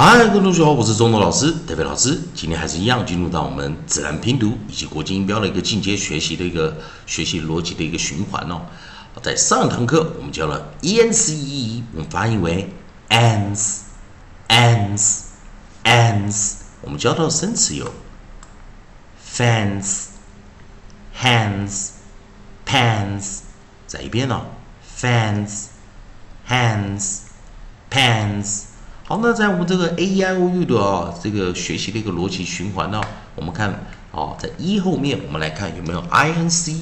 嗨，各位同学好，我是中东老师，戴飞老师。今天还是一样，进入到我们自然拼读以及国际音标的一个进阶学习的一个学习逻辑的一个循环哦。在上堂课我们教了 e n c e，我们发音为 ants，ants，ants。我们教到生词有 fans，hands，pans。再一遍哦，fans，hands，pans。好，那在我们这个 a e i o u 的哦，这个学习的一个逻辑循环呢，我们看，哦，在一后面，我们来看有没有 i n c，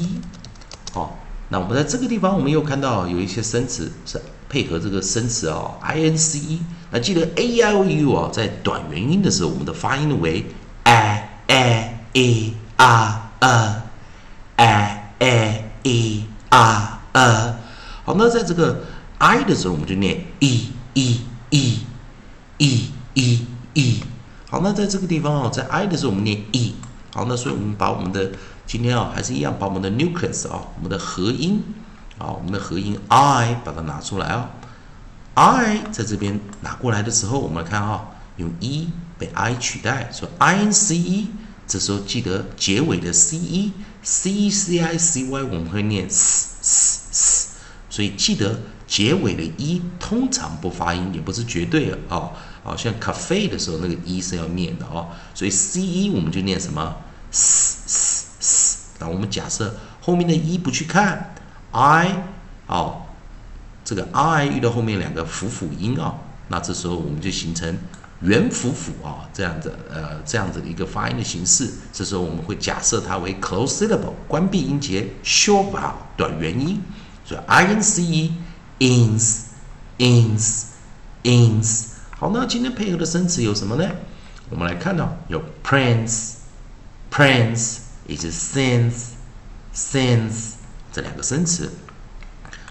好，那我们在这个地方，我们又看到有一些生词是配合这个生词哦，i n c，那记得 a e i o u 哦，在短元音的时候，我们的发音为 a a e r a a a e r a，好，那在这个 i 的时候，我们就念 e e e。E e e，好，那在这个地方哦，在 i 的时候我们念 e，好，那所以我们把我们的今天啊还是一样，把我们的 nucleus 啊，我们的合音啊，我们的合音 i 把它拿出来啊，i 在这边拿过来的时候，我们来看啊，用 e 被 i 取代，说 i n c e，这时候记得结尾的 c e c e c i c y 我们会念 s s s，所以记得。结尾的 e 通常不发音，也不是绝对的哦。好像 cafe 的时候，那个 e 是要念的哦。所以 c e 我们就念什么 s s s。那我们假设后面的 e 不去看 i 哦，这个 i 遇到后面两个辅辅音啊，那这时候我们就形成元辅辅啊这样子呃这样子的一个发音的形式。这时候我们会假设它为 close syllable 关闭音节 short vowel 短元音，所以 i n c e。ins ins ins 好，那今天配合的生词有什么呢？我们来看到有 prince prince 以及 since since 这两个生词。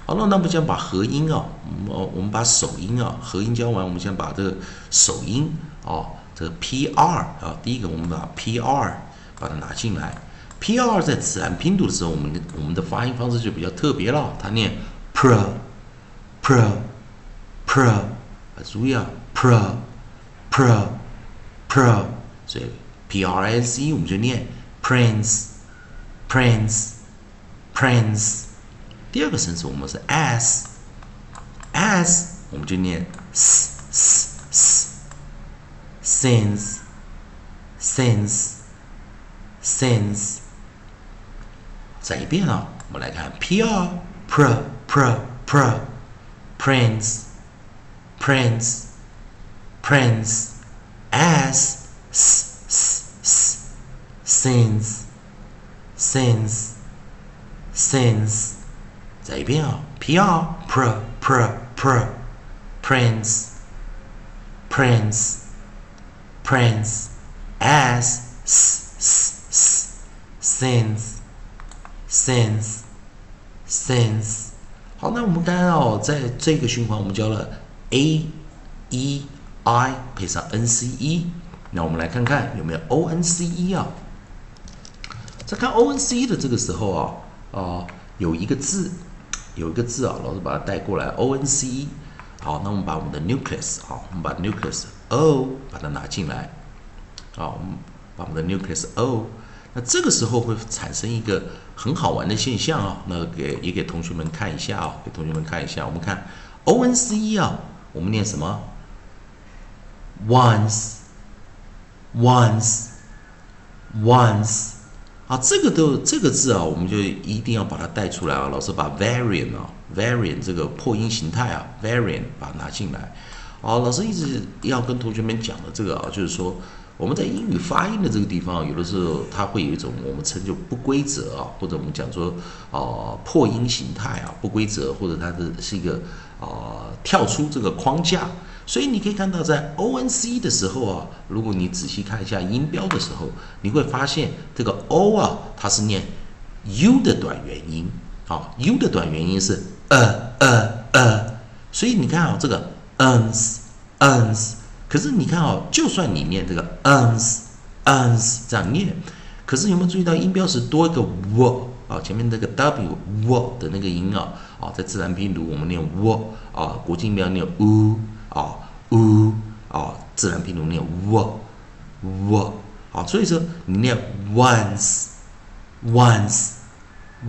好了，那我们先把合音啊，我们我们把首音啊，合音教完，我们先把这个首音啊，这个 pr 啊，第一个我们把 pr 把它拿进来。pr 在自然拼读的时候，我们我们的发音方式就比较特别了，它念 pr。pro pro 注意啊 pro pro pro 所以 p r n c 我们就念 prince prince prince 第二个生词我们是 as as 我们就念 s s s since since since 再一遍啊，我们来看 p r pro pro pro prince, prince, prince, as, s, s, s, sins, sins, sins. 再一遍啊，pr, pr, pr, pr, prince, prince, prince, as, s, s, s, sins, Sense, sense 好，那我们刚刚哦，在这个循环，我们教了 a e i 配上 n c e，那我们来看看有没有 o n c e 啊？在看 o n c e 的这个时候啊，啊，有一个字，有一个字啊，老师把它带过来 o n c e。好，那我们把我们的 nucleus 好，我们把 nucleus o 把它拿进来，好，我们把我们的 nucleus o。那这个时候会产生一个很好玩的现象啊，那给也给同学们看一下啊，给同学们看一下。我们看 O N C E 啊，我们念什么？Once，once，once 啊，这个都这个字啊，我们就一定要把它带出来啊。老师把 variant 啊，variant 这个破音形态啊，variant 把它拿进来。好，老师一直要跟同学们讲的这个啊，就是说。我们在英语发音的这个地方，有的时候它会有一种我们称就不规则啊，或者我们讲说啊破音形态啊不规则，或者它的是一个啊跳出这个框架。所以你可以看到，在 O N C 的时候啊，如果你仔细看一下音标的时候，你会发现这个 O 啊，它是念 U 的短元音啊，U 的短元音是呃呃呃，所以你看啊，这个 Uns Uns。可是你看哦，就算你念这个 uns uns 这样念，可是有没有注意到音标是多一个 w 啊？前面那个 w w 的那个音啊啊，在自然拼读我们念 w 啊，国际音标念 u 啊 u 啊，自然拼读念 w w 好，所以说你念 once once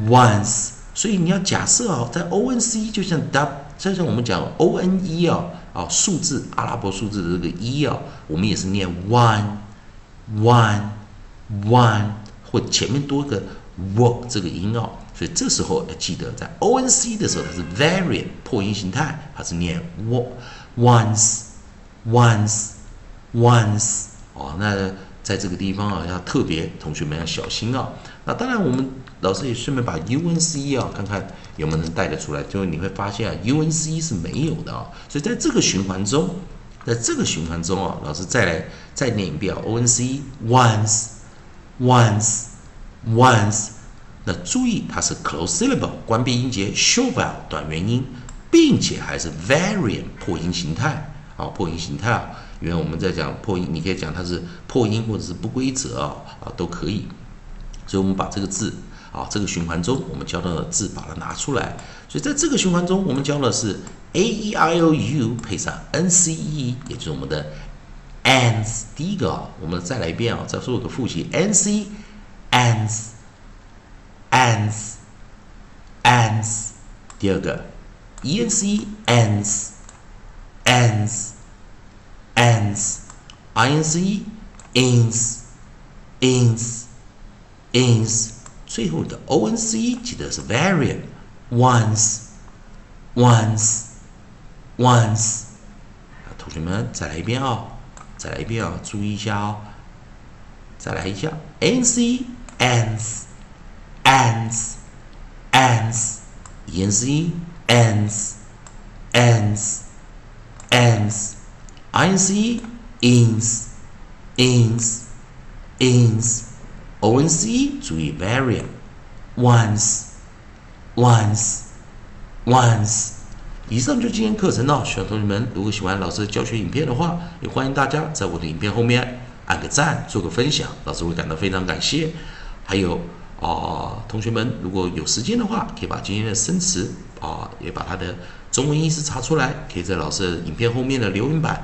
once，所以你要假设啊，在 O N C 就像 W，就像我们讲 O N E 啊啊数字阿拉伯数字的这个一啊，我们也是念 one one one，或前面多个 wo 这个音哦。所以这时候要记得，在 O N C 的时候，它是 variant 破音形态，它是念 w once once once 哦。那在这个地方啊，要特别同学们要小心啊。那当然，我们老师也顺便把 U N C 啊，看看有没有能带得出来。就你会发现啊，U N C 是没有的啊。所以在这个循环中，在这个循环中啊，老师再来再念一遍 O N C once once once。那注意，它是 close syllable 关闭音节，short vowel 短元音，并且还是 variant 破音形态啊，破音形态啊。因为我们在讲破音，你可以讲它是破音或者是不规则啊，啊都可以。所以，我们把这个字啊，这个循环中我们教到的字把它拿出来。所以，在这个循环中，我们教的是 a e i o u 配上 n c e，也就是我们的 ans。第一个，我们再来一遍啊，再做个复习，n c ans。ends ans 第二个，ENCENS ends ends i n c ins ins ins 最后的 o n c 记得是 variant once once once 同学们再来一遍啊，再来一遍啊，注意一下哦，再来一下 n c ends ends, ends, ENC, ends, ends, ends, INC, ins, ins, ins, ONC 注意 variant, once, once, once。以上就是今天课程了，希望同学们如果喜欢老师的教学影片的话，也欢迎大家在我的影片后面按个赞，做个分享，老师会感到非常感谢。还有。啊，同学们，如果有时间的话，可以把今天的生词啊，也把它的中文意思查出来，可以在老师的影片后面的留言板，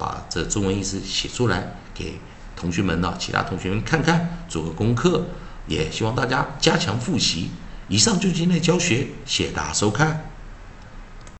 把这中文意思写出来，给同学们呢，其他同学们看看，做个功课。也希望大家加强复习。以上就是今天的教学，谢谢大家收看。